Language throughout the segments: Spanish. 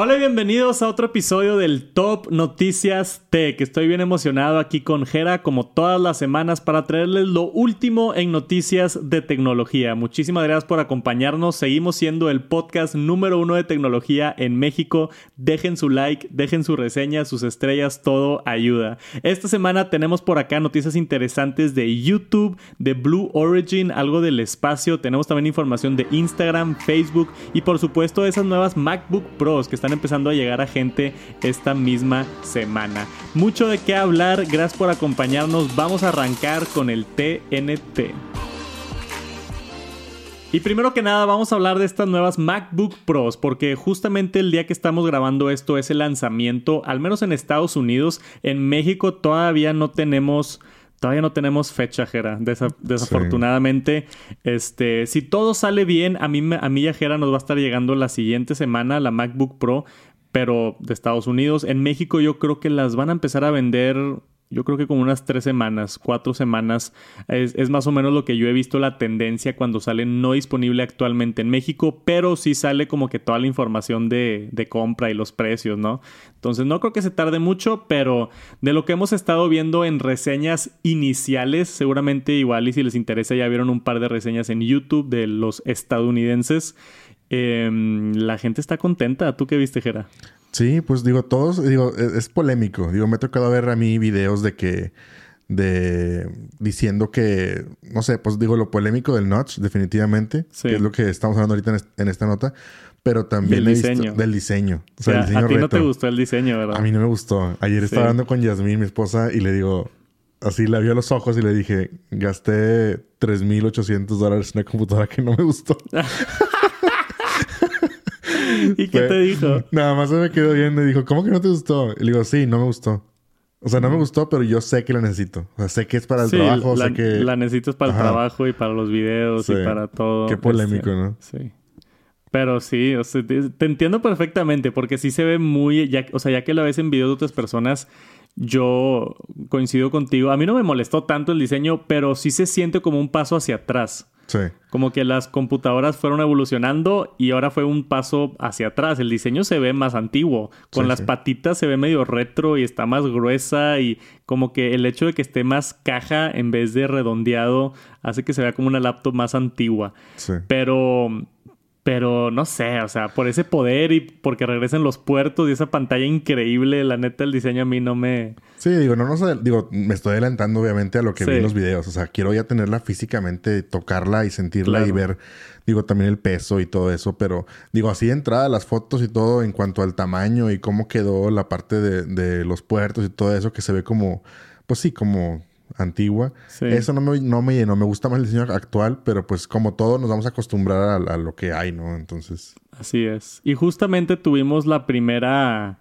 Hola y bienvenidos a otro episodio del Top Noticias Tech. Estoy bien emocionado aquí con Jera como todas las semanas para traerles lo último en noticias de tecnología. Muchísimas gracias por acompañarnos. Seguimos siendo el podcast número uno de tecnología en México. Dejen su like, dejen su reseña, sus estrellas, todo ayuda. Esta semana tenemos por acá noticias interesantes de YouTube, de Blue Origin, algo del espacio. Tenemos también información de Instagram, Facebook y por supuesto esas nuevas MacBook Pros que están empezando a llegar a gente esta misma semana. Mucho de qué hablar, gracias por acompañarnos. Vamos a arrancar con el TNT. Y primero que nada vamos a hablar de estas nuevas MacBook Pros porque justamente el día que estamos grabando esto es el lanzamiento, al menos en Estados Unidos, en México todavía no tenemos Todavía no tenemos fecha, Jera. desafortunadamente, este, si todo sale bien, a mí, a mí y a Jera nos va a estar llegando la siguiente semana la MacBook Pro, pero de Estados Unidos. En México yo creo que las van a empezar a vender yo creo que como unas tres semanas, cuatro semanas, es, más o menos lo que yo he visto la tendencia cuando sale no disponible actualmente en México, pero sí sale como que toda la información de, de, compra y los precios, ¿no? Entonces no creo que se tarde mucho, pero de lo que hemos estado viendo en reseñas iniciales, seguramente igual y si les interesa ya vieron un par de reseñas en YouTube de los estadounidenses. Em, la gente está contenta. ¿Tú qué viste, Jera? Sí, pues digo, todos, digo, e, es, polémico. Digo, me ha tocado ver a mí videos de que, de, diciendo que, no sé, pues digo, lo polémico del notch, definitivamente, que es lo que estamos hablando ahorita en, esta nota, pero también del diseño. del diseño. O sea, a ti no te gustó el diseño, ¿verdad? A mí no me gustó. Ayer estaba hablando con Yasmín, mi esposa, y le digo, así la vio a los ojos y le dije, gasté 3.800 dólares en una computadora que no me gustó. ¿Y qué te dijo? Nada más se me quedó viendo y dijo, ¿cómo que no te gustó? Y le digo, sí, no me gustó. O sea, no me gustó, pero yo sé que la necesito. O sea, sé que es para el trabajo, la, sé que... La necesitas para el trabajo y para los videos y para todo. Qué polémico, ¿no? Sí. Pero sí, o sea, te, entiendo perfectamente porque sí se ve muy... Ya, o sea, ya que lo ves en videos de otras personas, yo coincido contigo. A mí no me molestó tanto el diseño, pero sí se siente como un paso hacia atrás. Sí. Como que las computadoras fueron evolucionando y ahora fue un paso hacia atrás. El diseño se ve más antiguo. Con las patitas se ve medio retro y está más gruesa y como que el hecho de que esté más caja en vez de redondeado hace que se vea como una laptop más antigua. Sí. Pero pero no sé, o sea, por ese poder y porque regresen los puertos y esa pantalla increíble, la neta, el diseño a mí no me. Sí, digo, no, no sé, digo, me estoy adelantando obviamente a lo que vi en los videos. O sea, quiero ya tenerla físicamente, tocarla y sentirla y ver, digo, también el peso y todo eso. Pero, digo, así de entrada, las fotos y todo en cuanto al tamaño y cómo quedó la parte de, de los puertos y todo eso que se ve como, pues sí, como antigua. Eso no me, no me llenó. Me gusta más el diseño actual, pero pues como todo nos vamos a acostumbrar a, lo que hay, ¿no? Entonces... Así es. Y justamente tuvimos la primera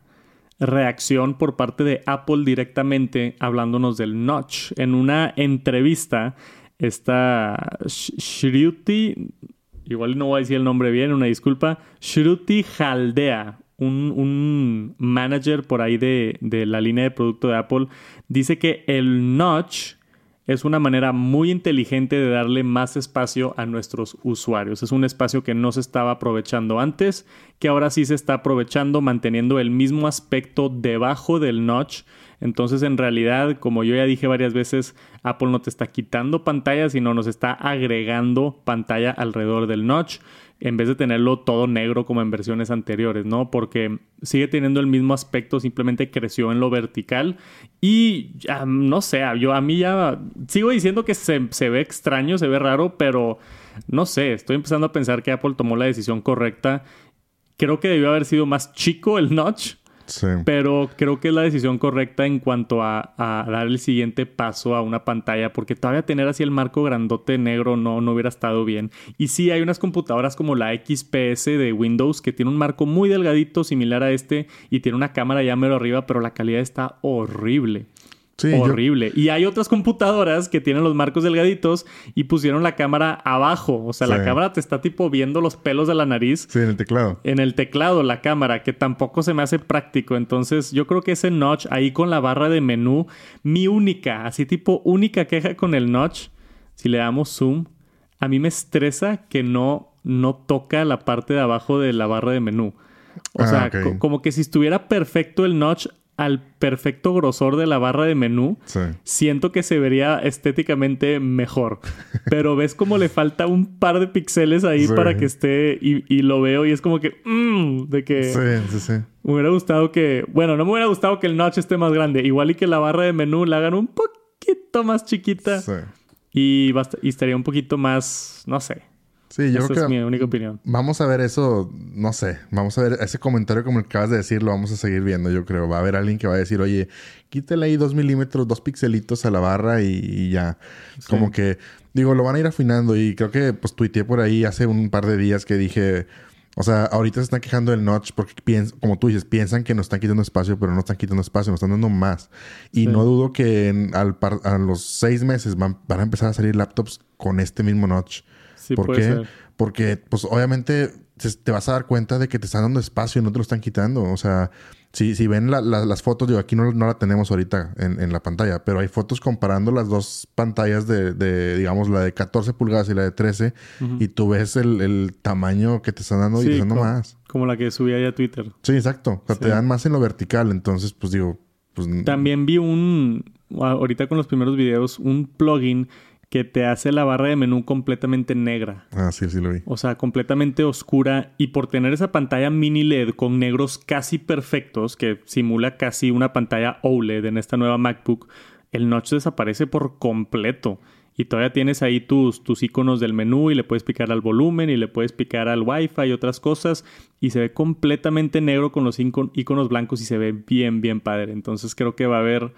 reacción por parte de Apple directamente hablándonos del notch. En una entrevista, esta Shruti, igual no voy a decir el nombre bien, una disculpa, Shruti Haldea, un, manager por ahí de, de, la línea de producto de Apple dice que el notch es una manera muy inteligente de darle más espacio a nuestros usuarios. Es un espacio que no se estaba aprovechando antes, que ahora sí se está aprovechando manteniendo el mismo aspecto debajo del notch. Entonces, en realidad, como yo ya dije varias veces, Apple no te está quitando pantalla, sino nos está agregando pantalla alrededor del notch en vez de tenerlo todo negro como en versiones anteriores, ¿no? Porque sigue teniendo el mismo aspecto, simplemente creció en lo vertical y no sé, yo a mí ya sigo diciendo que se, se ve extraño, se ve raro, pero no sé, estoy empezando a pensar que Apple tomó la decisión correcta. Creo que debió haber sido más chico el notch pero creo que es la decisión correcta en cuanto a, dar el siguiente paso a una pantalla, porque todavía tener así el marco grandote negro no, no hubiera estado bien. Y sí, hay unas computadoras como la XPS de Windows que tiene un marco muy delgadito, similar a este, y tiene una cámara ya mero arriba, pero la calidad está horrible horrible. Y hay otras computadoras que tienen los marcos delgaditos y pusieron la cámara abajo. O sea, la cámara te está tipo viendo los pelos de la nariz. Sí, en el teclado. En el teclado, la cámara, que tampoco se me hace práctico. Entonces, yo creo que ese notch ahí con la barra de menú, mi única, así tipo única queja con el notch, si le damos zoom, a mí me estresa que no, no toca la parte de abajo de la barra de menú. O Ah, sea, co- como que si estuviera perfecto el notch al perfecto grosor de la barra de menú, Sí. siento que se vería estéticamente mejor. Pero ves como le falta un par de píxeles ahí Sí. para que esté y, y lo veo y es como que, mm, de que Sí, sí, sí. me hubiera gustado que, bueno, no me hubiera gustado que el notch esté más grande, igual y que la barra de menú la hagan un poquito más chiquita Sí. y, basta- y estaría un poquito más, no sé. Sí, yo Esa creo es que mi única opinión. vamos a ver eso, no sé, vamos a ver ese comentario como el que acabas de decir, lo vamos a seguir viendo, yo creo. Va a haber alguien que va a decir, oye, quítale ahí dos milímetros, dos pixelitos a la barra y, y ya. Como que, digo, lo van a ir afinando y creo que pues tuiteé por ahí hace un par de días que dije, o sea, ahorita se están quejando del notch porque piens como tú dices, piensan que nos están quitando espacio, pero no están quitando espacio, nos están dando más. Y Sí. no dudo que en- al par- a los seis meses van, van a empezar a salir laptops con este mismo notch. Sí, ¿Por puede qué? ser. Porque, pues, obviamente te, vas a dar cuenta de que te están dando espacio y no te lo están quitando. O sea, si, si ven la- la- las fotos, digo, aquí no, no la tenemos ahorita en, en la pantalla, pero hay fotos comparando las dos pantallas de, de, digamos, la de 14 pulgadas y la de 13, y tú ves el, el tamaño que te están dando y Sí, te están dando más. Como la que subí ahí a Twitter. Sí, exacto. O sea, Sí. te dan más en lo vertical. Entonces, pues digo, pues. También vi un, ahorita con los primeros videos, un plugin que te hace la barra de menú completamente negra. Ah, sí, sí lo vi. O sea, completamente oscura. Y por tener esa pantalla mini LED con negros casi perfectos, que simula casi una pantalla OLED en esta nueva MacBook, el notch desaparece por completo. Y todavía tienes ahí tus, tus iconos del menú y le puedes picar al volumen y le puedes picar al Wi-Fi y otras cosas. Y se ve completamente negro con los icon- iconos blancos y se ve bien, bien padre. Entonces creo que va a haber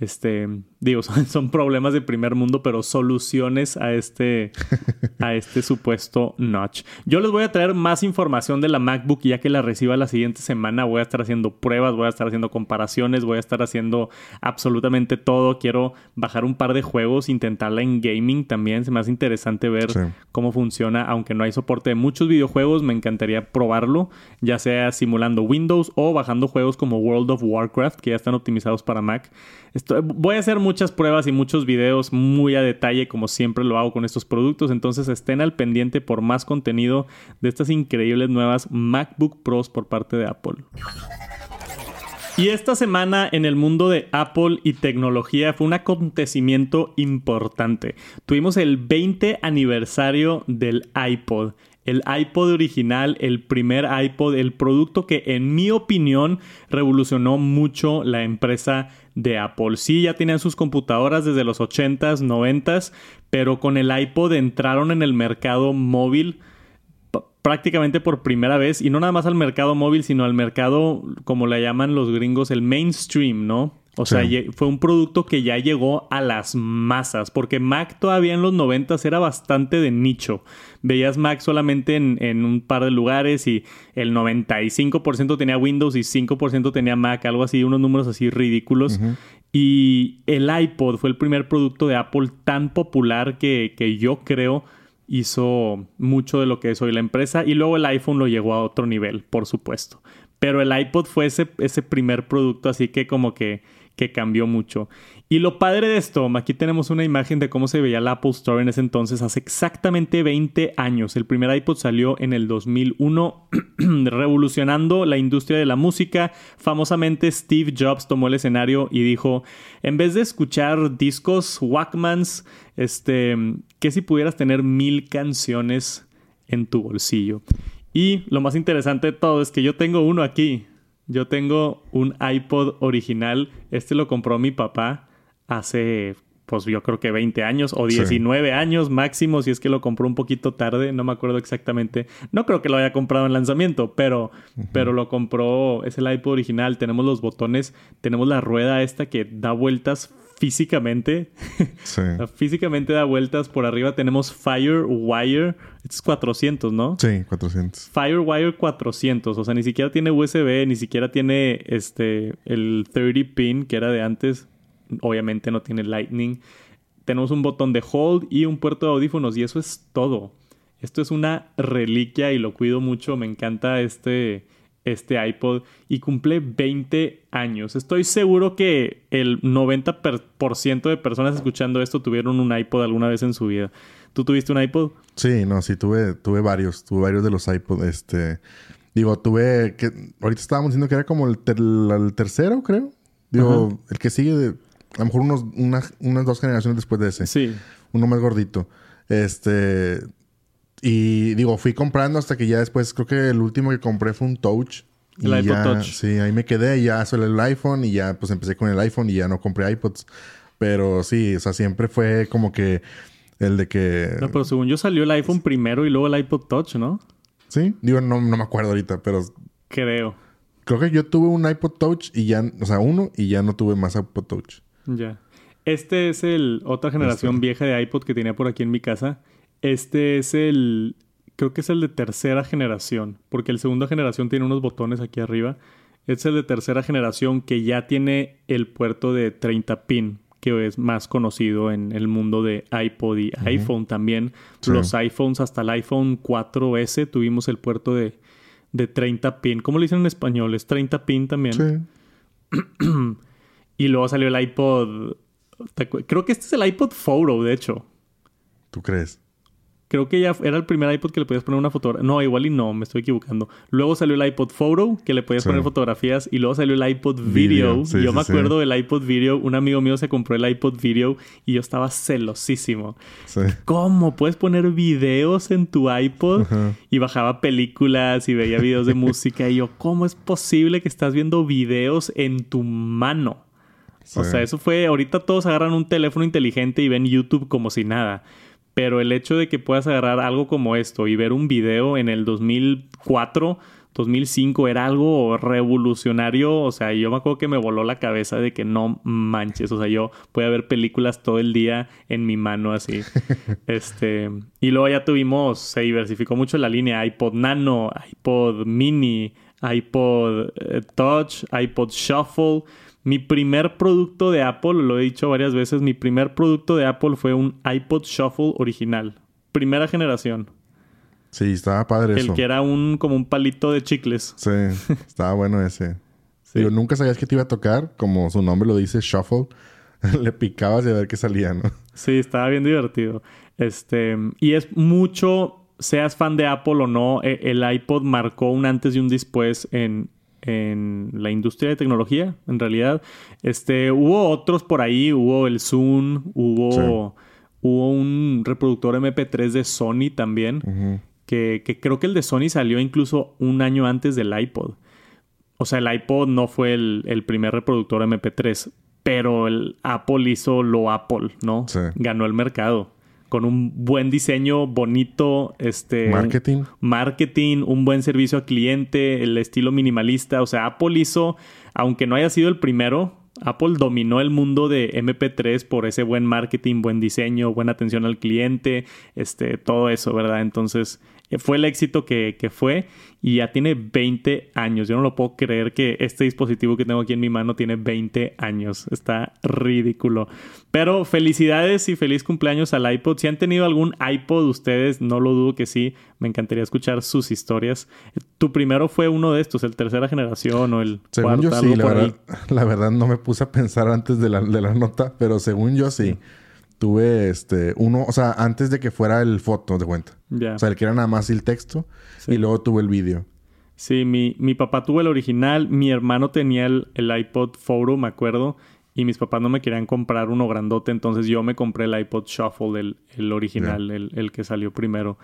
este, digo, son, son problemas de primer mundo, pero soluciones a este, a este supuesto notch. Yo les voy a traer más información de la MacBook ya que la reciba la siguiente semana. Voy a estar haciendo pruebas, voy a estar haciendo comparaciones, voy a estar haciendo absolutamente todo. Quiero bajar un par de juegos, intentarla en gaming también. Se me hace interesante ver Sí. cómo funciona, aunque no hay soporte de muchos videojuegos, me encantaría probarlo, ya sea simulando Windows o bajando juegos como World of Warcraft, que ya están optimizados para Mac. Voy a hacer muchas pruebas y muchos videos muy a detalle, como siempre lo hago con estos productos, entonces estén al pendiente por más contenido de estas increíbles nuevas MacBook Pros por parte de Apple. Y esta semana en el mundo de Apple y tecnología fue un acontecimiento importante. Tuvimos el 20 aniversario del iPod. El iPod original, el primer iPod, el producto que en mi opinión revolucionó mucho la empresa de Apple. Sí, ya tenían sus computadoras desde los 80s, 90s, pero con el iPod entraron en el mercado móvil prácticamente por primera vez y no nada más al mercado móvil, sino al mercado, como le llaman los gringos, el mainstream, ¿no? O sea, Sí. fue un producto que ya llegó a las masas, porque Mac todavía en los 90 era bastante de nicho. Veías Mac solamente en, en un par de lugares y el 95% tenía Windows y 5% tenía Mac, algo así, unos números así ridículos. Y el iPod fue el primer producto de Apple tan popular que, que yo creo hizo mucho de lo que es hoy la empresa. Y luego el iPhone lo llegó a otro nivel, por supuesto. Pero el iPod fue ese, ese primer producto, así que como que, que cambió mucho. Y lo padre de esto, aquí tenemos una imagen de cómo se veía el Apple Store en ese entonces, hace exactamente 20 años. El primer iPod salió en el 2001, revolucionando la industria de la música. Famosamente Steve Jobs tomó el escenario y dijo, en vez de escuchar discos Walkmans, este, ¿qué si pudieras tener mil canciones en tu bolsillo? Y lo más interesante de todo es que yo tengo uno aquí. Yo tengo un iPod original. Este lo compró mi papá hace, pues yo creo que 20 años o Sí. 19 años máximo, si es que lo compró un poquito tarde, no me acuerdo exactamente. No creo que lo haya comprado en lanzamiento, pero, pero lo compró, es el iPod original. Tenemos los botones, tenemos la rueda esta que da vueltas físicamente. Sí. físicamente da vueltas. Por arriba tenemos Firewire. Este es 400, ¿no? Sí, 400. Firewire 400, o sea, ni siquiera tiene USB, ni siquiera tiene este el 30 pin que era de antes. Obviamente no tiene Lightning. Tenemos un botón de hold y un puerto de audífonos y eso es todo. Esto es una reliquia y lo cuido mucho, me encanta este este iPod y cumple 20 años. Estoy seguro que el 90% per- por ciento de personas escuchando esto tuvieron un iPod alguna vez en su vida. ¿Tú tuviste un iPod? Sí, no, sí, tuve, tuve varios, tuve varios de los iPod, este... Digo, tuve que... Ahorita estábamos diciendo que era como el, tercero, creo. Digo, el que sigue de... A lo mejor unos, unas dos generaciones después de ese. Sí. Uno más gordito. Este... Y digo, fui comprando hasta que ya después... Creo que el último que compré fue un Touch. El iPod Touch. Sí, ahí me quedé. Y ya solo el iPhone. Y ya pues empecé con el iPhone y ya no compré iPods. Pero sí, o sea, siempre fue como que... El de que... No, pero según yo salió el iPhone primero y luego el iPod Touch, ¿no? Sí, digo, no, no me acuerdo ahorita, pero. Creo. Creo que yo tuve un iPod Touch y ya, o sea, uno y ya no tuve más iPod Touch. Ya. Este es el otra generación este. vieja de iPod que tenía por aquí en mi casa. Este es el. Creo que es el de tercera generación. Porque el segunda generación tiene unos botones aquí arriba. Este es el de tercera generación que ya tiene el puerto de 30 pin que es más conocido en el mundo de iPod y iPhone también. Los iPhones hasta el iPhone 4S tuvimos el puerto de, de 30 pin. ¿Cómo le dicen en español? ¿Es 30 pin también? Sí. y luego salió el iPod. Creo que este es el iPod Photo, de hecho. ¿Tú crees? Creo que ya era el primer iPod que le podías poner una fotografía. No, igual y no, me estoy equivocando. Luego salió el iPod Photo, que le podías poner fotografías. Y luego salió el iPod Video. yo me acuerdo del iPod Video. Un amigo mío se compró el iPod Video y yo estaba celosísimo. ¿Cómo? ¿Puedes poner videos en tu iPod? Y bajaba películas y veía videos de música. Y yo, ¿cómo es posible que estás viendo videos en tu mano? O sea, eso fue... Ahorita todos agarran un teléfono inteligente y ven YouTube como si nada. Pero el hecho de que puedas agarrar algo como esto y ver un video en el 2004, 2005 era algo revolucionario. O sea, yo me acuerdo que me voló la cabeza de que no manches. O sea, yo podía ver películas todo el día en mi mano así. este. Y luego ya tuvimos, se diversificó mucho la línea iPod Nano, iPod Mini, iPod eh, Touch, iPod Shuffle. Mi primer producto de Apple, lo he dicho varias veces, mi primer producto de Apple fue un iPod Shuffle original. Primera generación. Sí, estaba padre eso. El que era un como un palito de chicles. Sí, estaba bueno ese. Digo, nunca sabías que te iba a tocar, como su nombre lo dice, Shuffle. Le picabas y a ver qué salía, ¿no? Sí, estaba bien divertido. Este, y es mucho, seas fan de Apple o no, e, el iPod marcó un antes y un después en, en la industria de tecnología, en realidad. Este, hubo otros por ahí, hubo el Zoom, hubo, hubo un reproductor MP3 de Sony también, que, creo que el de Sony salió incluso un año antes del iPod. O sea, el iPod no fue el, primer reproductor MP3, pero el Apple hizo lo Apple, ¿no? Ganó el mercado con un buen diseño bonito, este marketing, marketing, un buen servicio al cliente, el estilo minimalista, o sea, Apple hizo, aunque no haya sido el primero, Apple dominó el mundo de MP3 por ese buen marketing, buen diseño, buena atención al cliente, este, todo eso, ¿verdad? Entonces, fue el éxito que, que, fue y ya tiene 20 años. Yo no lo puedo creer que este dispositivo que tengo aquí en mi mano tiene 20 años. Está ridículo. Pero felicidades y feliz cumpleaños al iPod. Si han tenido algún iPod ustedes, no lo dudo que sí. Me encantaría escuchar sus historias. Tu primero fue uno de estos, el tercera generación o el según yo sí, la verdad, la verdad, no me puse a pensar antes de la, de la nota, pero según yo sí tuve este uno, o sea, antes de que fuera el foto de cuenta. O sea, el que era nada más el texto y luego tuve el vídeo. Sí, mi, mi papá tuvo el original, mi hermano tenía el, iPod Photo, me acuerdo, y mis papás no me querían comprar uno grandote, entonces yo me compré el iPod Shuffle, el, el original, el, el, que salió primero.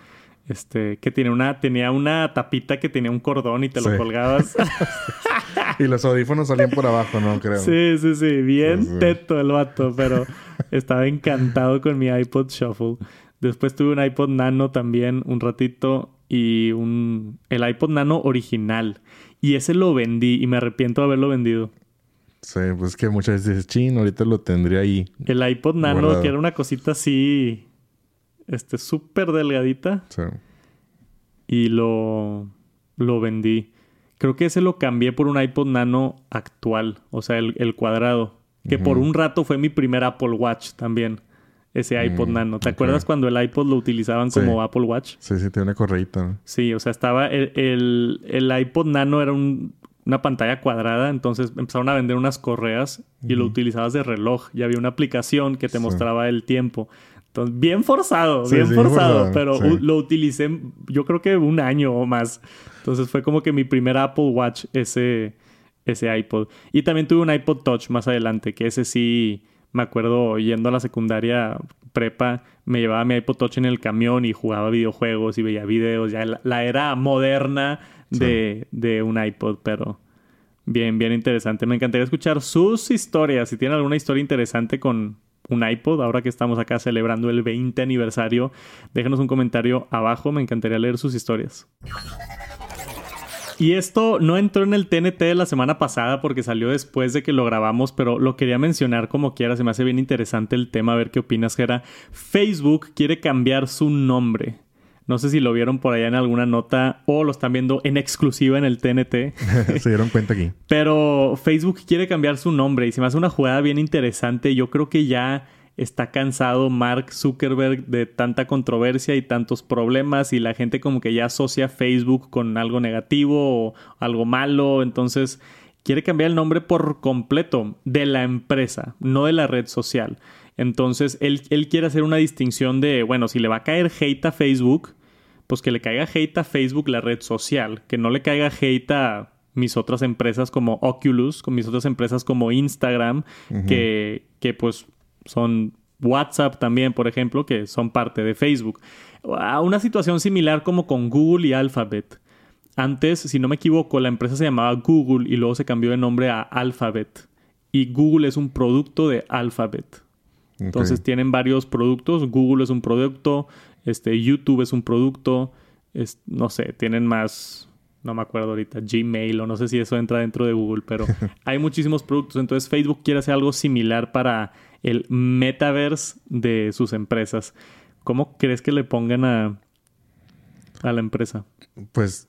Este, que tiene una, tenía una tapita que tenía un cordón y te lo colgabas. y los audífonos salían por abajo, ¿no? Creo. Sí, sí, sí. Bien teto el vato, pero estaba encantado con mi iPod Shuffle. Después tuve un iPod Nano también un ratito y un el iPod Nano original. Y ese lo vendí y me arrepiento de haberlo vendido. Sí, pues que muchas veces dices, chin, ahorita lo tendría ahí. El iPod Nano, que era una cosita así, este, súper delgadita. Sí. Y lo, lo vendí. Creo que ese lo cambié por un iPod Nano actual, o sea, el, cuadrado. Que por un rato fue mi primer Apple Watch también. Ese iPod mm, Nano. ¿Te acuerdas cuando el iPod lo utilizaban como Apple Watch? Sí, sí, tiene una correita. Sí, o sea, estaba. El, el, iPod Nano era una pantalla cuadrada, entonces empezaron a vender unas correas y lo utilizabas de reloj. Y había una aplicación que te mostraba el tiempo. Entonces, bien forzado, bien forzado, pero lo utilicé yo creo que un año o más. Entonces fue como que mi primer Apple Watch ese, ese iPod. Y también tuve un iPod Touch más adelante, que ese sí, me acuerdo yendo a la secundaria prepa, me llevaba mi iPod Touch en el camión y jugaba videojuegos y veía videos, ya la, era moderna de, de un iPod, pero bien, bien interesante. Me encantaría escuchar sus historias, si tienen alguna historia interesante con un iPod, ahora que estamos acá celebrando el 20 aniversario, déjenos un comentario abajo, me encantaría leer sus historias. Y esto no entró en el TNT de la semana pasada porque salió después de que lo grabamos, pero lo quería mencionar como quiera, se me hace bien interesante el tema, a ver qué opinas, Gera. Facebook quiere cambiar su nombre. No sé si lo vieron por allá en alguna nota o lo están viendo en exclusiva en el TNT. se dieron cuenta aquí. Pero Facebook quiere cambiar su nombre y se me hace una jugada bien interesante. Yo creo que ya está cansado Mark Zuckerberg de tanta controversia y tantos problemas y la gente como que ya asocia Facebook con algo negativo o algo malo. Entonces quiere cambiar el nombre por completo de la empresa, no de la red social. Entonces él, él quiere hacer una distinción de, bueno, si le va a caer hate a Facebook, pues que le caiga hate a Facebook, la red social, que no le caiga hate a mis otras empresas como Oculus, con mis otras empresas como Instagram, que, que pues son WhatsApp también, por ejemplo, que son parte de Facebook. A una situación similar como con Google y Alphabet. Antes, si no me equivoco, la empresa se llamaba Google y luego se cambió de nombre a Alphabet. Y Google es un producto de Alphabet. Entonces tienen varios productos. Google es un producto, este, YouTube es un producto, es, no sé, tienen más, no me acuerdo ahorita, Gmail o no sé si eso entra dentro de Google, pero hay muchísimos productos. Entonces Facebook quiere hacer algo similar para el metaverse de sus empresas. ¿Cómo crees que le pongan a, a la empresa? Pues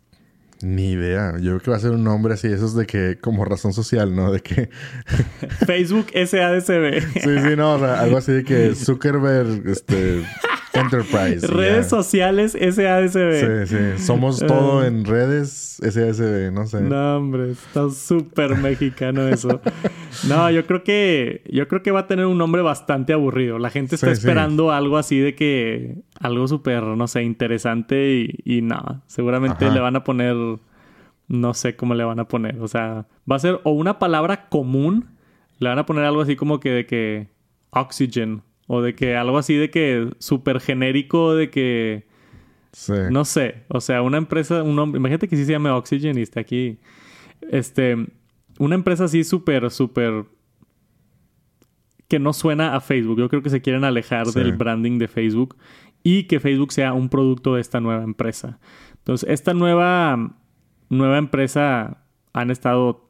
ni idea. Yo creo que va a ser un nombre así, esos de que, como razón social, ¿no? De que. Facebook SADCB. sí, sí, no, algo así de que Zuckerberg, este. Enterprise. Redes sociales SASB. Sí, sí. Somos todo en redes SASB, no sé. No, hombre, está súper mexicano eso. no, yo creo que yo creo que va a tener un nombre bastante aburrido. La gente está esperando algo así de que algo súper, no sé, interesante y, y no, seguramente le van a poner no sé cómo le van a poner, o sea, va a ser o una palabra común, le van a poner algo así como que de que oxygen o de que algo así de que súper genérico, de que... Sí. No sé. O sea, una empresa, un hombre... Imagínate que sí se llame Oxygen y está aquí. Este... Una empresa así súper, súper... Que no suena a Facebook. Yo creo que se quieren alejar del branding de Facebook. Y que Facebook sea un producto de esta nueva empresa. Entonces, esta nueva... Nueva empresa han estado...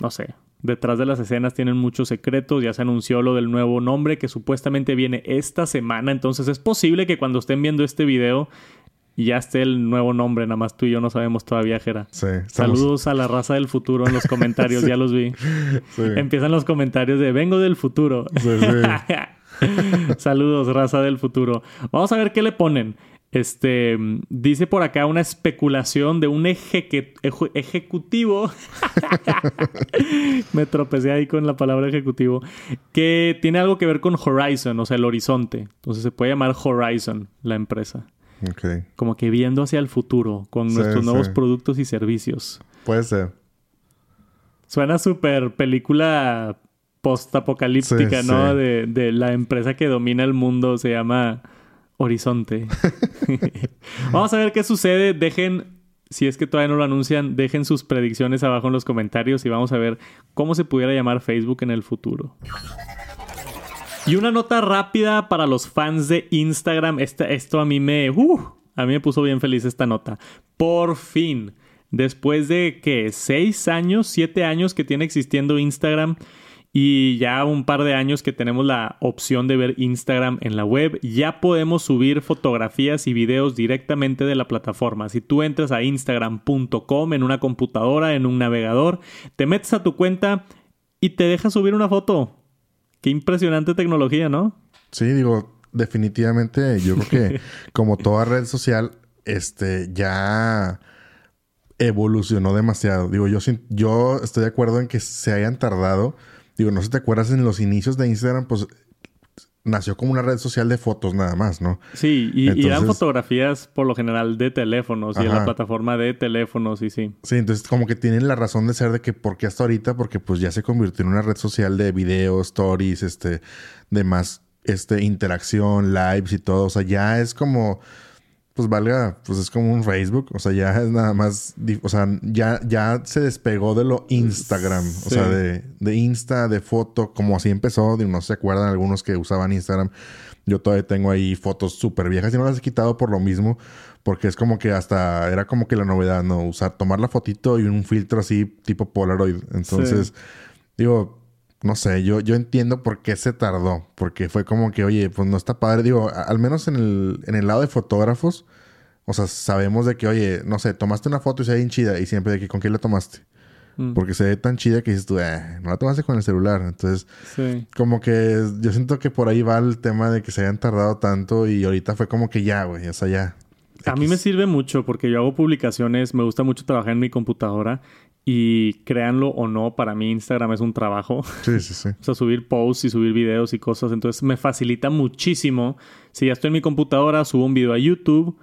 No sé, Detrás de las escenas tienen muchos secretos, ya se anunció lo del nuevo nombre que supuestamente viene esta semana, entonces es posible que cuando estén viendo este video ya esté el nuevo nombre, nada más tú y yo no sabemos todavía, Jera. Sí, Saludos a la raza del futuro en los comentarios, ya los vi. Empiezan los comentarios de vengo del futuro. Saludos, raza del futuro. Vamos a ver qué le ponen. Este dice por acá una especulación de un ejecutivo. Me tropecé ahí con la palabra ejecutivo. Que tiene algo que ver con Horizon, o sea, el horizonte. Entonces se puede llamar Horizon la empresa. Okay. Como que viendo hacia el futuro con nuestros nuevos productos y servicios. Puede ser. Suena súper película post-apocalíptica, ¿no? De, de la empresa que domina el mundo. Se llama horizonte. Vamos a ver qué sucede. Dejen, si es que todavía no lo anuncian, dejen sus predicciones abajo en los comentarios y vamos a ver cómo se pudiera llamar Facebook en el futuro. Y una nota rápida para los fans de Instagram. esto a mí me. Uh, a mí me puso bien feliz esta nota. Por fin. Después de que seis años, siete años que tiene existiendo Instagram, y ya un par de años que tenemos la opción de ver Instagram en la web, ya podemos subir fotografías y videos directamente de la plataforma. Si tú entras a instagram.com en una computadora, en un navegador, te metes a tu cuenta y te deja subir una foto. Qué impresionante tecnología, ¿no? Sí, digo, definitivamente yo creo que como toda red social, este ya evolucionó demasiado. Digo, yo, yo estoy de acuerdo en que se hayan tardado Digo, no sé si te acuerdas en los inicios de Instagram, pues nació como una red social de fotos nada más, ¿no? Sí, y, eran fotografías por lo general de teléfonos y en la plataforma de teléfonos y sí. Sí, entonces como que tienen la razón de ser de que ¿por qué hasta ahorita? Porque pues ya se convirtió en una red social de videos, stories, este, de más este, interacción, lives y todo. O sea, ya es como pues valga, pues es como un Facebook, o sea, ya es nada más, o sea, ya, ya se despegó de lo Instagram, o sea, de, de, Insta, de foto, como así empezó, no se acuerdan algunos que usaban Instagram, yo todavía tengo ahí fotos súper viejas y no las he quitado por lo mismo, porque es como que hasta, era como que la novedad, ¿no? Usar, tomar la fotito y un filtro así tipo Polaroid, entonces, digo, no sé, yo, yo entiendo por qué se tardó. Porque fue como que, oye, pues no está padre. Digo, al menos en el, en el lado de fotógrafos, o sea, sabemos de que, oye, no sé, tomaste una foto y se ve bien chida. Y siempre de que, ¿con quién la tomaste? Mm. Porque se ve tan chida que dices tú, eh, no la tomaste con el celular. Entonces, como que yo siento que por ahí va el tema de que se hayan tardado tanto y ahorita fue como que ya, güey, o sea, ya. A mí me sirve mucho porque yo hago publicaciones, me gusta mucho trabajar en mi computadora y créanlo o no, para mí Instagram es un trabajo. Sí, sí, sí. o sea, subir posts y subir videos y cosas. Entonces me facilita muchísimo. Si ya estoy en mi computadora, subo un video a YouTube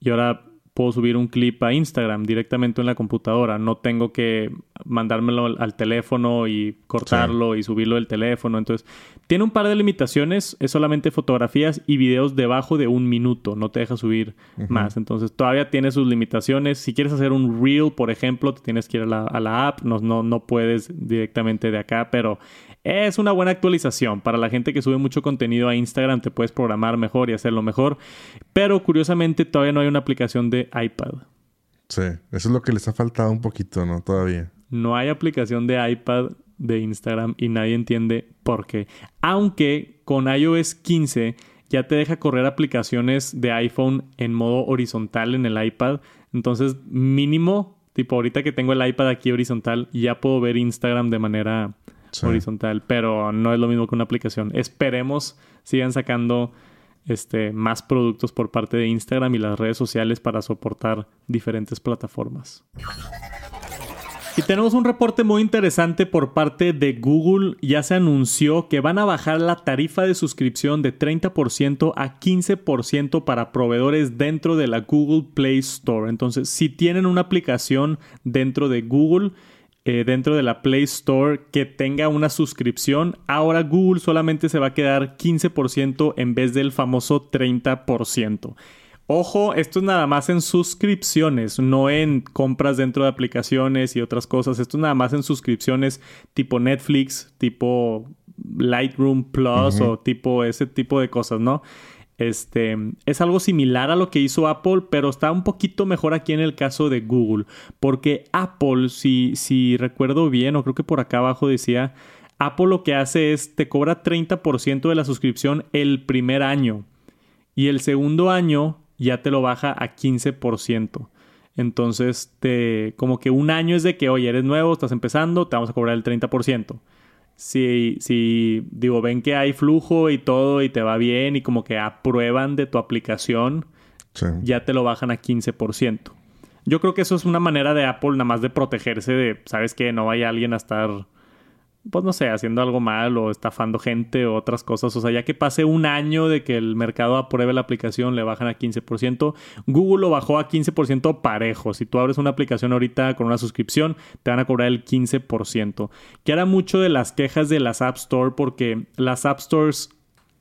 y ahora puedo subir un clip a Instagram directamente en la computadora. No tengo que mandármelo al teléfono y cortarlo y subirlo del teléfono. Entonces, tiene un par de limitaciones. Es solamente fotografías y videos debajo de un minuto. No te deja subir más. Entonces, todavía tiene sus limitaciones. Si quieres hacer un reel, por ejemplo, te tienes que ir a la, a la app. No, no, no puedes directamente de acá, pero es una buena actualización. Para la gente que sube mucho contenido a Instagram, te puedes programar mejor y hacerlo mejor. Pero curiosamente, todavía no hay una aplicación de iPad. Sí, eso es lo que les ha faltado un poquito, ¿no? Todavía. No hay aplicación de iPad de Instagram y nadie entiende por qué. Aunque con iOS 15 ya te deja correr aplicaciones de iPhone en modo horizontal en el iPad. Entonces, mínimo, tipo ahorita que tengo el iPad aquí horizontal, ya puedo ver Instagram de manera horizontal, pero no es lo mismo que una aplicación. Esperemos sigan sacando este, más productos por parte de Instagram y las redes sociales para soportar diferentes plataformas. Y tenemos un reporte muy interesante por parte de Google. Ya se anunció que van a bajar la tarifa de suscripción de 30% a 15% para proveedores dentro de la Google Play Store. Entonces, si tienen una aplicación dentro de Google, eh, dentro de la Play Store que tenga una suscripción, ahora Google solamente se va a quedar 15% en vez del famoso 30%. Ojo, esto es nada más en suscripciones, no en compras dentro de aplicaciones y otras cosas. Esto es nada más en suscripciones tipo Netflix, tipo Lightroom Plus o tipo ese tipo de cosas, ¿no? Este es algo similar a lo que hizo Apple, pero está un poquito mejor aquí en el caso de Google. Porque Apple, si, si recuerdo bien, o creo que por acá abajo decía, Apple lo que hace es te cobra 30% de la suscripción el primer año. Y el segundo año ya te lo baja a 15%. Entonces, te, como que un año es de que, oye, eres nuevo, estás empezando, te vamos a cobrar el 30% si, si, digo, ven que hay flujo y todo y te va bien y como que aprueban de tu aplicación, ya te lo bajan a 15%. Yo creo que eso es una manera de Apple nada más de protegerse de, ¿sabes qué? No vaya alguien a estar pues no sé, haciendo algo mal o estafando gente o otras cosas. O sea, ya que pase un año de que el mercado apruebe la aplicación, le bajan a 15%. Google lo bajó a 15% parejo. Si tú abres una aplicación ahorita con una suscripción, te van a cobrar el 15%. Que era mucho de las quejas de las App Store porque las App Stores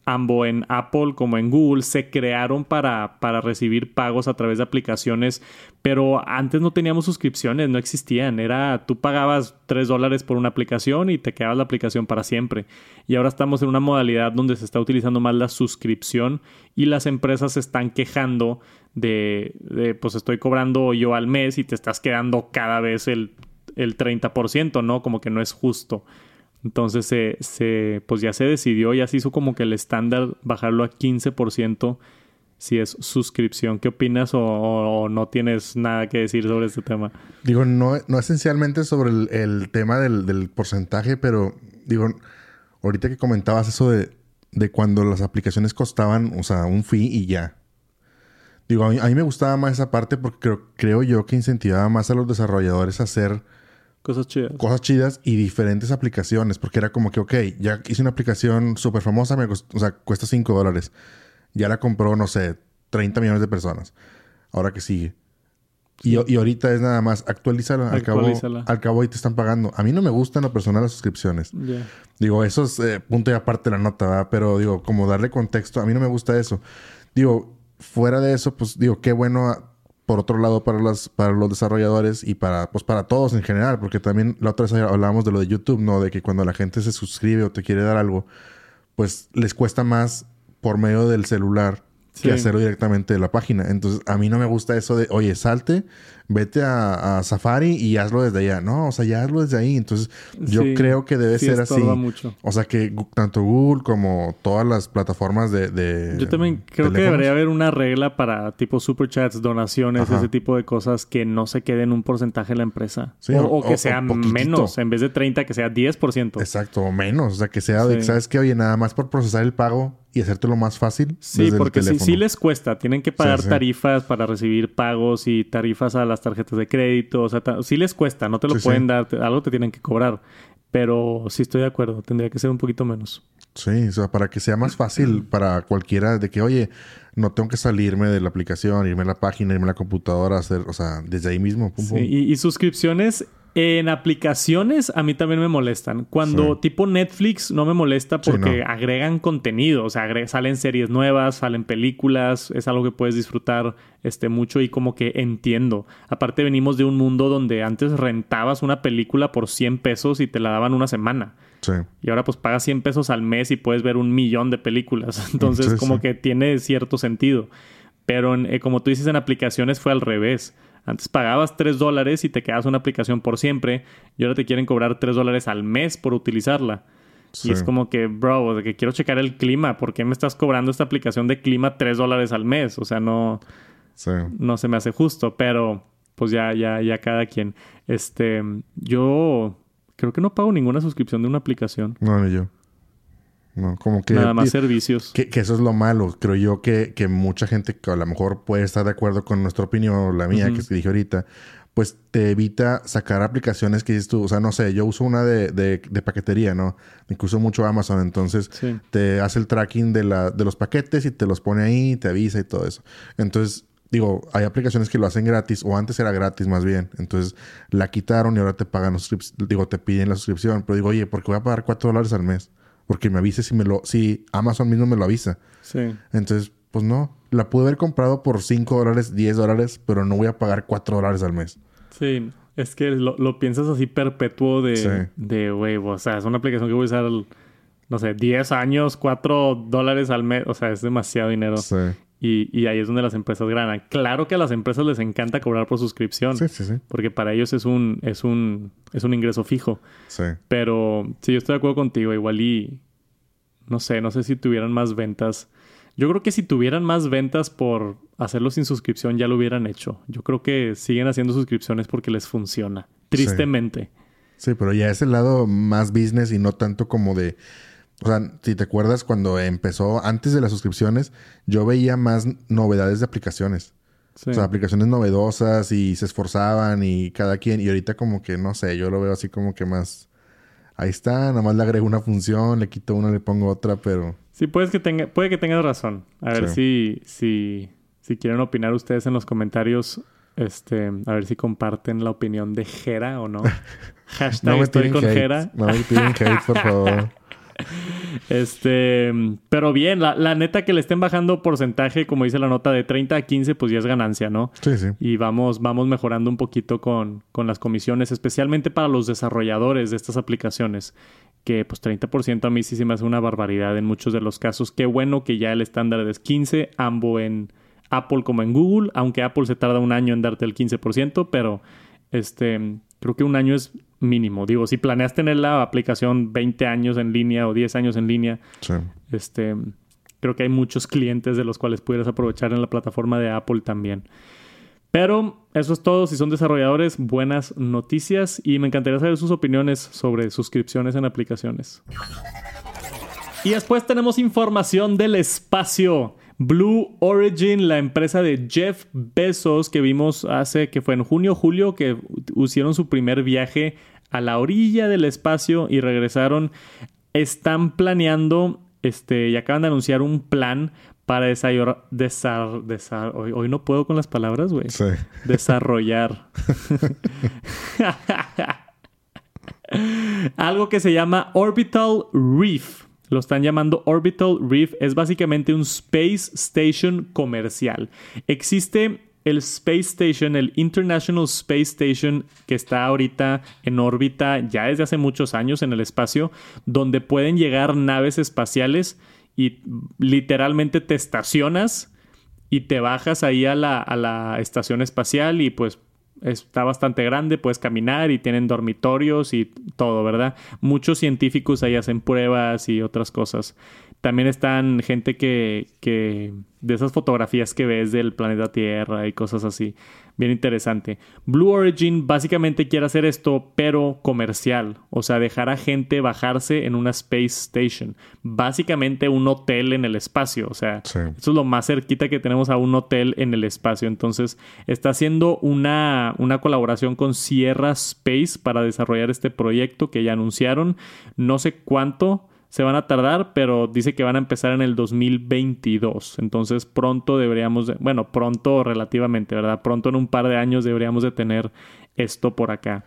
ambos en Apple como en Google se crearon para, para recibir pagos a través de aplicaciones, pero antes no teníamos suscripciones, no existían. Era, tú pagabas 3 dólares por una aplicación y te quedabas la aplicación para siempre. Y ahora estamos en una modalidad donde se está utilizando más la suscripción y las empresas se están quejando de, de pues estoy cobrando yo al mes y te estás quedando cada vez el, el 30%, ¿no? Como que no es justo. Entonces se, pues ya se decidió, ya se hizo como que el estándar bajarlo a 15% si es suscripción. ¿Qué opinas o, no tienes nada que decir sobre este tema? Digo, no, no esencialmente sobre el, tema del, porcentaje, pero digo, ahorita que comentabas eso de, cuando las aplicaciones costaban, o sea, un fee y ya. Digo, a mí, me gustaba más esa parte porque creo, creo yo que incentivaba más a los desarrolladores a hacer Cosas chidas. Cosas chidas y diferentes aplicaciones. Porque era como que, ok, ya hice una aplicación súper famosa, me o sea, cuesta 5 dólares. Ya la compró, no sé, 30 millones de personas. Ahora que sigue. Y, y, ahorita es nada más, actualízala. Al cabo, al cabo ahí te están pagando. A mí no me gustan lo personal las suscripciones. Digo, eso es eh, punto y aparte de la nota, ¿verdad? Pero digo, como darle contexto, a mí no me gusta eso. Digo, fuera de eso, pues digo, qué bueno por otro lado para las para los desarrolladores y para pues para todos en general, porque también la otra vez hablábamos de lo de YouTube, ¿no? De que cuando la gente se suscribe o te quiere dar algo, pues les cuesta más por medio del celular que hacerlo directamente de la página. Entonces, a mí no me gusta eso de, oye, salte, vete a, Safari y hazlo desde allá. No, o sea, ya hazlo desde ahí. Entonces, yo creo que debe ser así. Mucho. O sea, que tanto Google como todas las plataformas de... yo también creo que debería haber una regla para tipo superchats, donaciones, ese tipo de cosas que no se quede en un porcentaje de la empresa. o, que sea menos, en vez de 30, que sea 10%. Exacto, o menos. O sea, que sea de, ¿sabes qué? Oye, nada más por procesar el pago y hacértelo más fácil. Sí, porque sí, sí, les cuesta. Tienen que pagar tarifas para recibir pagos y tarifas a las tarjetas de crédito. O sea, sí les cuesta. No te lo pueden dar. Algo te tienen que cobrar. Pero sí estoy de acuerdo. Tendría que ser un poquito menos. Sí, o sea, para que sea más fácil para cualquiera de que, oye, no tengo que salirme de la aplicación, irme a la página, irme a la computadora, hacer, o sea, desde ahí mismo. Sí, y, y suscripciones en aplicaciones a mí también me molestan. Cuando tipo Netflix no me molesta porque agregan contenido, o sea, salen series nuevas, salen películas, es algo que puedes disfrutar este mucho y como que entiendo. Aparte venimos de un mundo donde antes rentabas una película por 100 pesos y te la daban una semana. Sí. Y ahora pues pagas 100 pesos al mes y puedes ver un millón de películas. Entonces como que tiene cierto sentido. Pero eh, como tú dices en aplicaciones fue al revés. Antes pagabas 3 dólares y te quedabas una aplicación por siempre y ahora te quieren cobrar 3 dólares al mes por utilizarla. Y es como que, bro, de que quiero checar el clima. ¿Por qué me estás cobrando esta aplicación de clima 3 dólares al mes? O sea, no, no se me hace justo, pero pues ya, ya, ya cada quien. Este, yo creo que no pago ninguna suscripción de una aplicación. No, ni yo. No, como que... Nada más servicios. Que, eso es lo malo. Creo yo que, que, mucha gente que a lo mejor puede estar de acuerdo con nuestra opinión, la mía, que te dije ahorita, pues te evita sacar aplicaciones que dices tú. O sea, no sé, yo uso una de, de, paquetería, ¿no? Incluso mucho Amazon. Entonces, te hace el tracking de, la, de los paquetes y te los pone ahí, te avisa y todo eso. Entonces, digo, hay aplicaciones que lo hacen gratis, o antes era gratis más bien. Entonces, la quitaron y ahora te pagan, digo, te piden la suscripción. Pero digo, oye, ¿por qué voy a pagar 4 dólares al mes? Porque me avise si me lo, si Amazon mismo me lo avisa. Sí. Entonces, pues no. La pude haber comprado por 5 dólares, 10 dólares, pero no voy a pagar 4 dólares al mes. Sí. Es que lo, piensas así perpetuo de, de, güey, o sea, es una aplicación que voy a usar, no sé, 10 años, 4 dólares al mes. O sea, es demasiado dinero. Sí. Y, ahí es donde las empresas ganan. Claro que a las empresas les encanta cobrar por suscripción. Sí, sí, sí. Porque para ellos es un, es un, es un ingreso fijo. Sí. Pero sí, yo estoy de acuerdo contigo. Igual y... No sé, no sé si tuvieran más ventas. Yo creo que si tuvieran más ventas por hacerlo sin suscripción ya lo hubieran hecho. Yo creo que siguen haciendo suscripciones porque les funciona. Tristemente. sí pero ya es el lado más business y no tanto como de o sea, si te acuerdas cuando empezó, antes de las suscripciones, yo veía más novedades de aplicaciones. O sea, aplicaciones novedosas y se esforzaban y cada quien. Y ahorita como que, no sé, yo lo veo así como que más... Ahí está, nada más le agrego una función, le quito una, le pongo otra, pero... Sí, puedes que tenga, puede que tengas razón. A ver si, si, si quieren opinar ustedes en los comentarios, este, a ver si comparten la opinión de Jera o no. Hashtag estoy con Jera. No me piden hate, por favor. Este, pero bien, la, neta que le estén bajando porcentaje, como dice la nota, de 30 a 15, pues ya es ganancia, ¿no? Sí, sí. Y vamos, vamos mejorando un poquito con, con las comisiones, especialmente para los desarrolladores de estas aplicaciones, que pues 30% a mí sí se me hace una barbaridad en muchos de los casos. Qué bueno que ya el estándar es 15, ambos en Apple como en Google, aunque Apple se tarda un año en darte el 15%, pero este, creo que un año es mínimo. Digo, si planeas tener la aplicación 20 años en línea o 10 años en línea, este, creo que hay muchos clientes de los cuales pudieras aprovechar en la plataforma de Apple también. Pero eso es todo. Si son desarrolladores, buenas noticias y me encantaría saber sus opiniones sobre suscripciones en aplicaciones. Y después tenemos información del espacio. Blue Origin, la empresa de Jeff Bezos que vimos hace que fue en junio o julio que hicieron su primer viaje a la orilla del espacio y regresaron. Están planeando, este, y acaban de anunciar un plan para desarrollar. hoy, hoy, no puedo con las palabras, güey. Sí. Desarrollar. Algo que se llama Orbital Reef. Lo están llamando Orbital Reef. Es básicamente un Space Station comercial. Existe el Space Station, el International Space Station, que está ahorita en órbita ya desde hace muchos años en el espacio, donde pueden llegar naves espaciales y literalmente te estacionas y te bajas ahí a la, a la estación espacial y pues está bastante grande, puedes caminar y tienen dormitorios y todo, ¿verdad? Muchos científicos ahí hacen pruebas y otras cosas. También están gente que, que de esas fotografías que ves del planeta Tierra y cosas así. Bien interesante. Blue Origin básicamente quiere hacer esto, pero comercial. O sea, dejar a gente bajarse en una Space Station. Básicamente un hotel en el espacio. O sea, eso es lo más cerquita que tenemos a un hotel en el espacio. Entonces, está haciendo una, una colaboración con Sierra Space para desarrollar este proyecto que ya anunciaron. No sé cuánto se van a tardar, pero dice que van a empezar en el 2022. Entonces pronto deberíamos, de, bueno, pronto relativamente, ¿verdad? Pronto en un par de años deberíamos de tener esto por acá.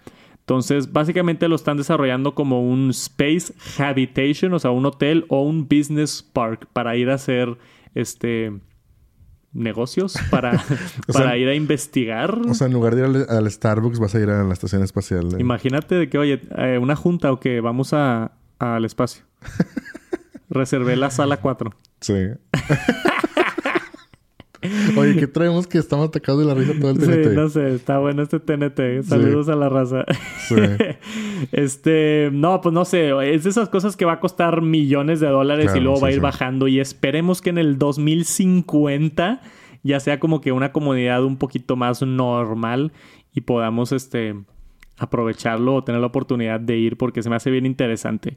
Entonces, básicamente lo están desarrollando como un space habitation, o sea, un hotel o un business park para ir a hacer este negocios para, para ir a investigar. O sea, en lugar de ir al, Starbucks vas a ir a la estación espacial. Imagínate de que, oye, eh, una junta o que vamos a, al espacio. Reservé la sala 4. Sí. Oye, ¿qué traemos que estamos atacados de la risa todo el TNT? Sí, no sé, está bueno este TNT. Saludos a la raza. Sí. este, no, pues no sé, es de esas cosas que va a costar millones de dólares y luego va a ir bajando y esperemos que en el 2050 ya sea como que una comodidad un poquito más normal y podamos este aprovecharlo o tener la oportunidad de ir porque se me hace bien interesante.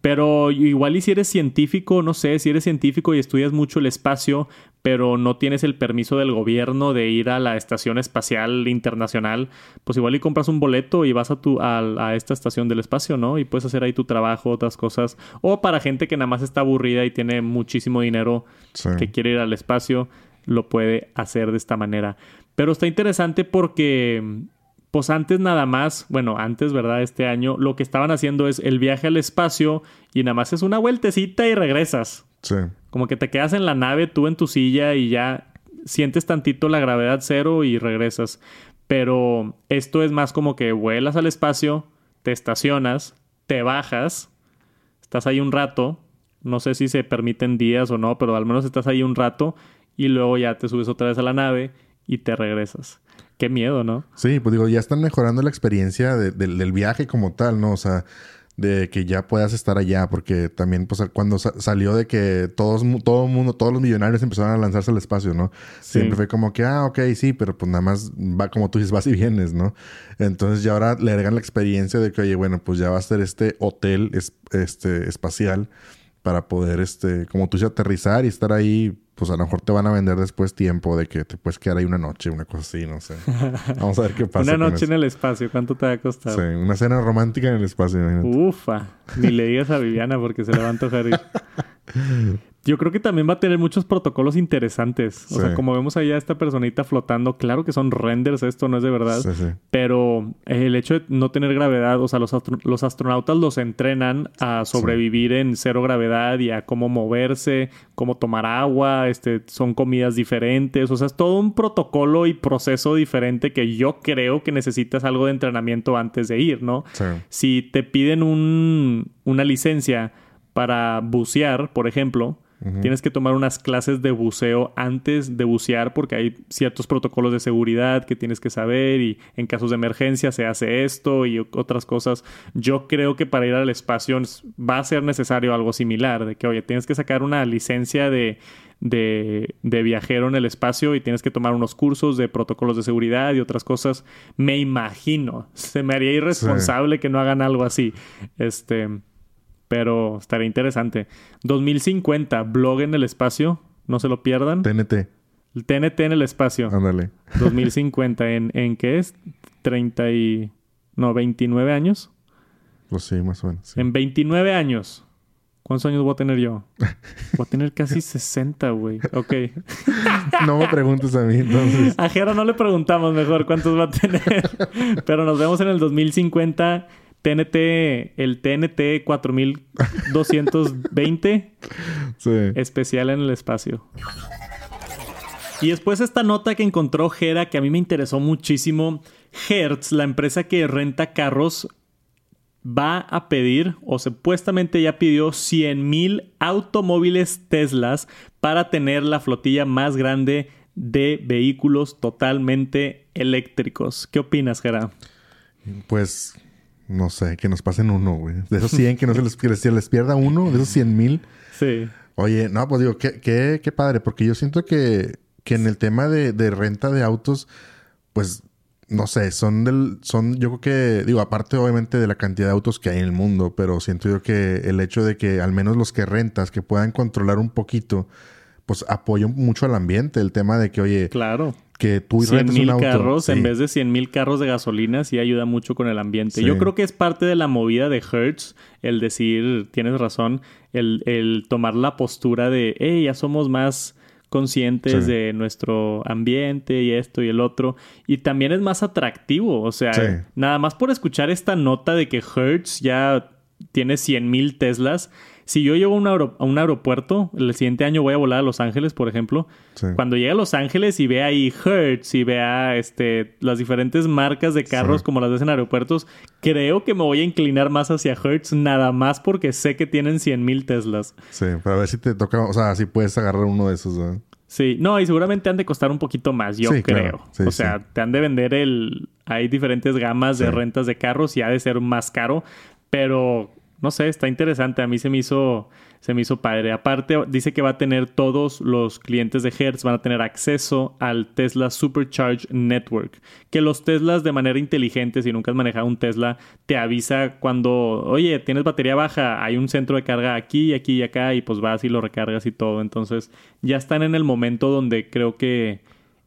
Pero igual y si eres científico, no sé, si eres científico y estudias mucho el espacio, pero no tienes el permiso del gobierno de ir a la Estación Espacial Internacional, pues igual y compras un boleto y vas a, tu, a, esta estación del espacio, ¿no? Y puedes hacer ahí tu trabajo, otras cosas. O para gente que nada más está aburrida y tiene muchísimo dinero que quiere ir al espacio, lo puede hacer de esta manera. Pero está interesante porque pues antes nada más, bueno, antes, ¿verdad? Este año, lo que estaban haciendo es el viaje al espacio y nada más es una vueltecita y regresas. Sí. Como que te quedas en la nave, tú en tu silla y ya sientes tantito la gravedad cero y regresas. Pero esto es más como que vuelas al espacio, te estacionas, te bajas, estás ahí un rato, no sé si se permiten días o no, pero al menos estás ahí un rato y luego ya te subes otra vez a la nave y te regresas. Qué miedo, ¿no? Sí, pues digo, ya están mejorando la experiencia del viaje como tal, ¿no? O sea, de que ya puedas estar allá, porque también, pues, cuando salió de que todos, todo el mundo, todos los millonarios empezaron a lanzarse al espacio, ¿no? Siempre fue como que, ah, ok, sí, pero pues nada más va como tú dices, vas y vienes, ¿no? Entonces ya ahora le agregan la experiencia de que, oye, bueno, pues ya va a ser este hotel este, espacial para poder, este, como tú dices, aterrizar y estar ahí pues a lo mejor te van a vender después tiempo de que te puedes quedar ahí una noche, una cosa así, no sé. Vamos a ver qué pasa. una noche en el espacio, ¿cuánto te va a costar? Sí, una cena romántica en el espacio, imagínate. Ufa, ni le digas a Viviana porque se le va a antojar ir. Yo creo que también va a tener muchos protocolos interesantes. O sea, como vemos allá esta personita flotando, claro que son renders, esto no es de verdad. Pero el hecho de no tener gravedad, o sea, los, los astronautas los entrenan a sobrevivir en cero gravedad y a cómo moverse, cómo tomar agua, este, son comidas diferentes. O sea, es todo un protocolo y proceso diferente que yo creo que necesitas algo de entrenamiento antes de ir, ¿no? Si te piden un, una licencia para bucear, por ejemplo, Tienes que tomar unas clases de buceo antes de bucear porque hay ciertos protocolos de seguridad que tienes que saber y en casos de emergencia se hace esto y otras cosas. Yo creo que para ir al espacio va a ser necesario algo similar, de que, oye, tienes que sacar una licencia de, de, viajero en el espacio y tienes que tomar unos cursos de protocolos de seguridad y otras cosas. Me imagino, se me haría irresponsable que no hagan algo así. Este, pero estaría interesante. 2050, blog en el espacio, no se lo pierdan. TNT. El TNT en el espacio. Ándale. 2050, ¿en, ¿en qué es? 30 y... No, 29 años. Pues sí, más o menos. En 29 años. ¿Cuántos años voy a tener yo? Voy a tener casi 60, güey. Ok. no me preguntes a mí, entonces. A Jera no le preguntamos mejor cuántos va a tener. Pero nos vemos en el 2050. TNT, el TNT 4220. Sí. Especial en el espacio. Y después esta nota que encontró Jera, que a mí me interesó muchísimo. Hertz, la empresa que renta carros, va a pedir o supuestamente ya pidió 100 mil automóviles Teslas para tener la flotilla más grande de vehículos totalmente eléctricos. ¿Qué opinas, Gerard? Pues no sé, que nos pasen uno, güey. De esos 100 que no se les, se les pierda uno, de esos 100 mil. Sí. Oye, no, pues digo, qué, qué, qué padre, porque yo siento que, que en el tema de, de renta de autos, pues no sé, son del, son, yo creo que, digo, aparte obviamente de la cantidad de autos que hay en el mundo, pero siento yo que el hecho de que al menos los que rentas, que puedan controlar un poquito, pues apoya mucho al ambiente, el tema de que, oye, claro. Que tú un auto. carros en vez de 100 mil carros de gasolina, sí ayuda mucho con el ambiente. Yo creo que es parte de la movida de Hertz el decir, tienes razón, el, el tomar la postura de, hey, ya somos más conscientes de nuestro ambiente y esto y el otro. Y también es más atractivo. O sea, nada más por escuchar esta nota de que Hertz ya tiene 100 mil Teslas. Si yo llego a un, aeropuerto, el siguiente año voy a volar a Los Ángeles, por ejemplo. Cuando llegue a Los Ángeles y vea ahí Hertz y vea este, las diferentes marcas de carros como las ves en aeropuertos, creo que me voy a inclinar más hacia Hertz nada más porque sé que tienen 100 mil Teslas. Sí, para ver si te toca, o sea, si puedes agarrar uno de esos. Sí, no, y seguramente han de costar un poquito más, yo creo. o sea, te han de vender el... Hay diferentes gamas de rentas de carros y ha de ser más caro, pero no sé, está interesante. A mí se me hizo, se me hizo padre. Aparte, dice que va a tener todos los clientes de Hertz, van a tener acceso al Tesla Supercharge Network. Que los Teslas de manera inteligente, si nunca has manejado un Tesla, te avisa cuando, oye, tienes batería baja, hay un centro de carga aquí, aquí y acá, y pues vas y lo recargas y todo. Entonces, ya están en el momento donde creo que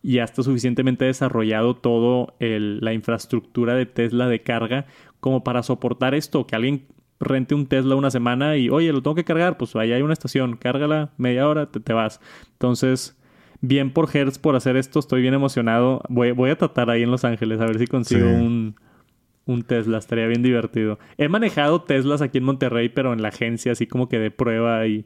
ya está suficientemente desarrollado todo la infraestructura de Tesla de carga como para soportar esto, que alguien rente un Tesla una semana y, oye, lo tengo que cargar, pues ahí hay una estación, cárgala media hora, te, te vas. Entonces, bien por Hertz por hacer esto, estoy bien emocionado. Voy, voy a tratar ahí en Los Ángeles a ver si consigo un, un Tesla, estaría bien divertido. He manejado Teslas aquí en Monterrey, pero en la agencia, así como que de prueba y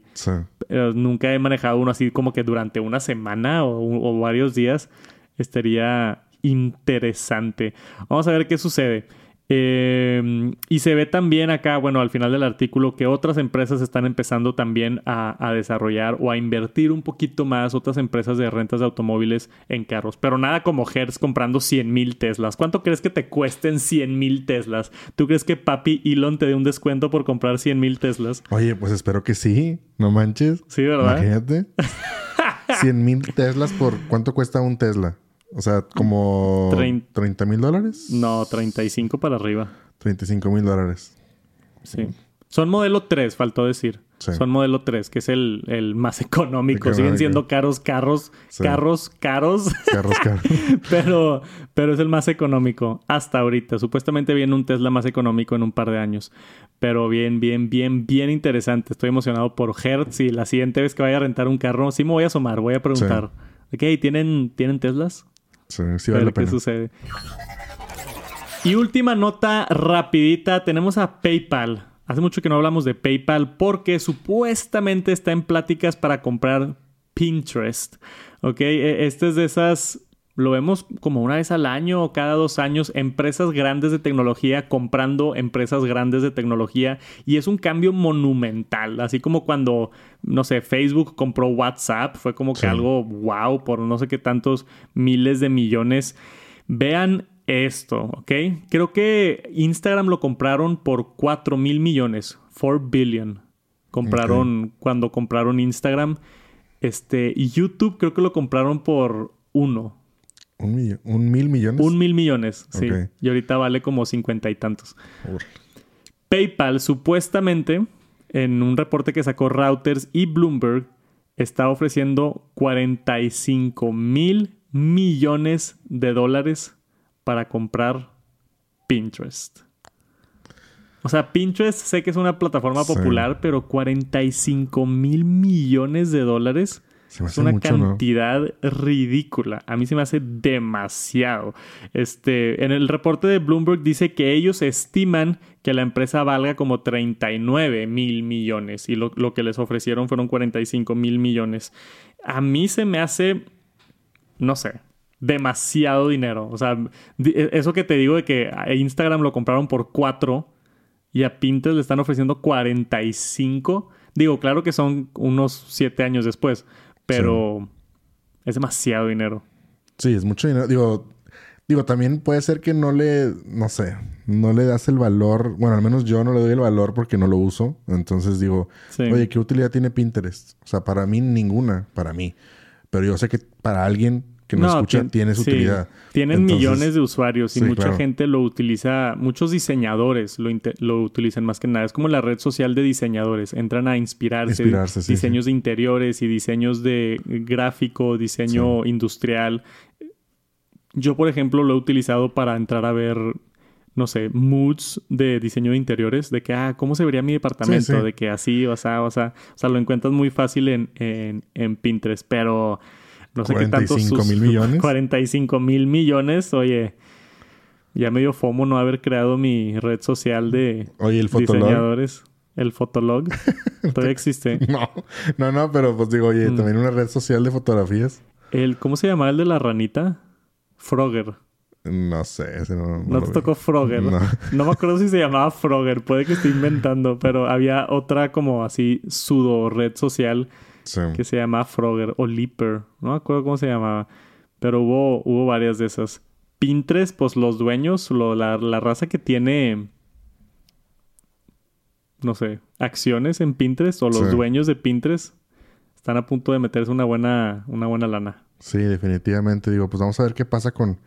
nunca he manejado uno así como que durante una semana o, o varios días. Estaría interesante. Vamos a ver qué sucede. Eh, y se ve también acá, bueno, al final del artículo, que otras empresas están empezando también a, desarrollar o a invertir un poquito más, otras empresas de rentas de automóviles en carros. Pero nada como Hertz comprando 100 mil Teslas. ¿Cuánto crees que te cuesten 100 mil Teslas? ¿Tú crees que papi Elon te dé un descuento por comprar 100 mil Teslas? Oye, pues espero que sí. No manches. Sí, ¿verdad? Imagínate. 100 mil Teslas por... ¿Cuánto cuesta un Tesla? O sea, como 30 mil dólares. No, 35 para arriba. 35 mil dólares. Sí. Son modelo 3, faltó decir. Son modelo 3, que es el, más económico. Siguen siendo caros carros, carros caros. Carros caros. pero, pero es el más económico hasta ahorita. Supuestamente viene un Tesla más económico en un par de años. Pero bien, bien, bien, bien interesante. Estoy emocionado por Hertz y la siguiente vez que vaya a rentar un carro, sí me voy a asomar, voy a preguntar. Ok, ¿tienen, ¿tienen Teslas? Sí, sí vale qué sucede. Y última nota rapidita, tenemos a PayPal. Hace mucho que no hablamos de PayPal porque supuestamente está en pláticas para comprar Pinterest. Ok, e, este es de esas lo vemos como una vez al año o cada dos años, empresas grandes de tecnología comprando empresas grandes de tecnología y es un cambio monumental, así como cuando, no sé, Facebook compró WhatsApp, fue como que algo wow por no sé qué tantos miles de millones. Vean esto, ¿ok? Creo que Instagram lo compraron por 4 mil millones, 4 billion. Compraron cuando compraron Instagram. Este, y YouTube creo que lo compraron por uno. ¿Un, ¿Un mil millones? Un mil millones, sí. Y ahorita vale como cincuenta y tantos. PayPal supuestamente, en un reporte que sacó Reuters y Bloomberg, está ofreciendo 45 mil millones de dólares para comprar Pinterest. O sea, Pinterest sé que es una plataforma popular, pero 45 mil millones de dólares es una cantidad ridícula. A mí se me hace demasiado. Este, en el reporte de Bloomberg dice que ellos estiman que la empresa valga como 39 mil millones y lo, lo, que les ofrecieron fueron 45 mil millones. A mí se me hace, no sé, demasiado dinero. O sea, e, eso que te digo de que a Instagram lo compraron por 4 y a Pinterest le están ofreciendo 45. Digo, claro que son unos 7 años después pero es demasiado dinero. Sí, es mucho dinero. Digo, digo, también puede ser que no le, no sé, no le das el valor. Bueno, al menos yo no le doy el valor porque no lo uso. Entonces digo, oye, ¿qué utilidad tiene Pinterest? O sea, para mí ninguna, para mí. Pero yo sé que para alguien que no, escucha tiene su utilidad. Tienen millones de usuarios y mucha gente lo utiliza, muchos diseñadores lo, lo, utilizan más que nada. Es como la red social de diseñadores. Entran a inspirarse, diseños de interiores y diseños de gráfico, diseño industrial. Yo, por ejemplo, lo he utilizado para entrar a ver no sé, moods de diseño de interiores, de que, ah, ¿cómo se vería mi departamento? De que así, o sea, o sea, o sea, lo encuentras muy fácil en, en, en Pinterest, pero no sé qué tanto. mil millones. 45 mil millones. Oye, ya me dio fomo no haber creado mi red social de Oye, el diseñadores. El Fotolog. Todavía existe. no, no, no, pero pues digo, oye, mm. también una red social de fotografías. El, ¿Cómo se llamaba el de la ranita? Frogger. No sé, ese no. No, te tocó Frogger. No. no. me acuerdo si se llamaba Frogger, puede que esté inventando, pero había otra como así sudo red social que se llama Frogger o Leaper, no me acuerdo cómo se llamaba, pero hubo, hubo varias de esas. Pinterest, pues los dueños, la, raza que tiene, no sé, acciones en Pinterest o los dueños de Pinterest están a punto de meterse una buena, una buena lana. Sí, definitivamente. Digo, pues vamos a ver qué pasa con,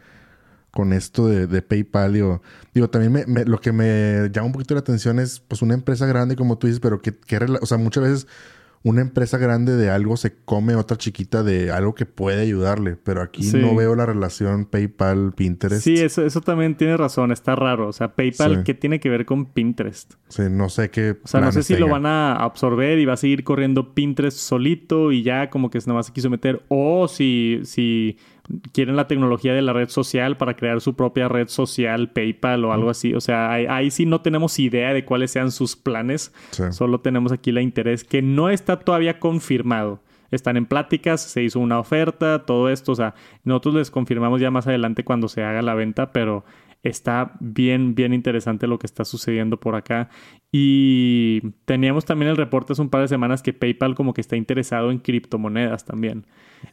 con esto de, PayPal. Digo, digo también me, lo que me llama un poquito la atención es pues una empresa grande como tú dices, pero que, que o sea, muchas veces una empresa grande de algo se come otra chiquita de algo que puede ayudarle. Pero aquí no veo la relación PayPal, Pinterest. Sí, eso, eso también tiene razón. Está raro. O sea, PayPal, ¿qué tiene que ver con Pinterest? Sí, no sé qué. O sea, no sé si lo van a absorber y va a seguir corriendo Pinterest solito y ya como que nada más se quiso meter. O si, si quieren la tecnología de la red social para crear su propia red social, PayPal o algo así. O sea, ahí, sí no tenemos idea de cuáles sean sus planes. Solo tenemos aquí la interés que no está todavía confirmado. Están en pláticas, se hizo una oferta, todo esto. O sea, nosotros les confirmamos ya más adelante cuando se haga la venta, pero está bien, bien interesante lo que está sucediendo por acá. Y teníamos también el reporte hace un par de semanas que PayPal como que está interesado en criptomonedas también.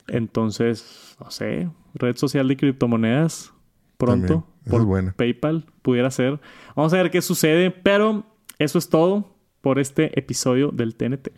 Entonces, no sé, red social de criptomonedas pronto por PayPal pudiera ser. Vamos a ver qué sucede, pero eso es todo por este episodio del TNT.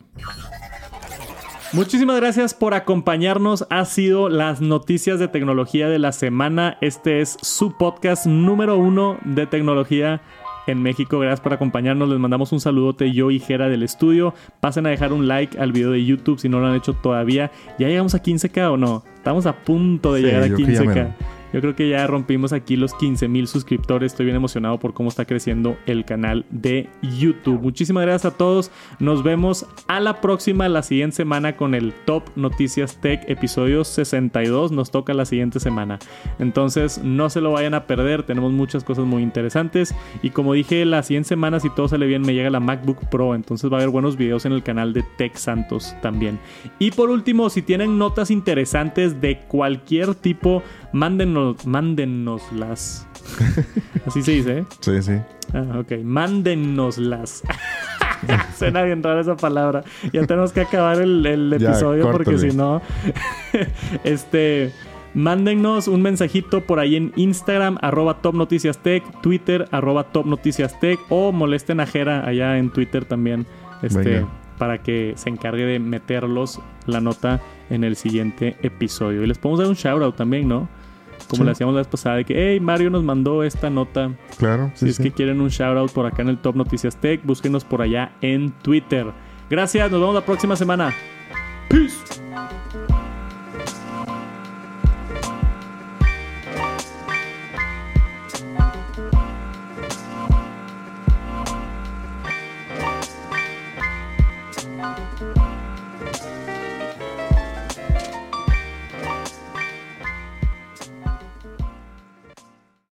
Muchísimas gracias por acompañarnos. Ha sido las noticias de tecnología de la semana. Este es su podcast número uno de tecnología en México. Gracias por acompañarnos. Les mandamos un saludote yo y Jera del estudio. Pasen a dejar un like al video de YouTube si no lo han hecho todavía. ¿Ya llegamos a 15k o no? Estamos a punto de llegar a 15k. Yo creo que ya rompimos aquí los 15 mil suscriptores. Estoy bien emocionado por cómo está creciendo el canal de YouTube. Muchísimas gracias a todos. Nos vemos a la próxima, la siguiente semana con el Top Noticias Tech, episodio 62. Nos toca la siguiente semana. Entonces no se lo vayan a perder. Tenemos muchas cosas muy interesantes. Y como dije, la siguiente semana, si todo sale bien, me llega la MacBook Pro. Entonces va a haber buenos videos en el canal de Tech Santos también. Y por último, si tienen notas interesantes de cualquier tipo, mándenos, mándennoslas. Así se dice, ¿eh? Sí, sí. Ah, ok. Mándennoslas. Suena bien rara esa palabra. Ya tenemos que acabar el, episodio porque si no. este. Mándennos un mensajito por ahí en Instagram, arroba Top Noticias Tech, Twitter, arroba Top Noticias Tech, o molesten a Jera allá en Twitter también. Este para que se encargue de meterlos la nota en el siguiente episodio. Y les podemos dar un shout out también, ¿no? Como le hacíamos la vez pasada, de que, hey, Mario nos mandó esta nota. Claro. si es que quieren un shout out por acá en el Top Noticias Tech, búsquenos por allá en Twitter. Gracias, nos vemos la próxima semana. Peace.